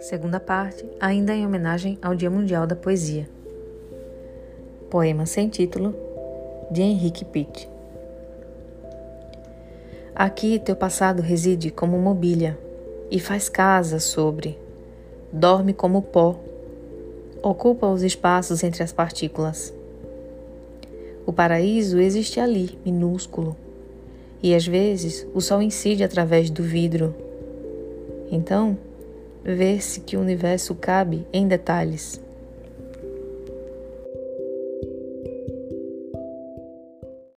Segunda parte, ainda em homenagem ao Dia Mundial da Poesia. Poema sem título, de Henrique Pitt. Aqui teu passado reside como mobília e faz casa sobre, dorme como pó, ocupa os espaços entre as partículas. O paraíso existe ali, minúsculo, e às vezes o sol incide através do vidro. Então, vê-se que o universo cabe em detalhes.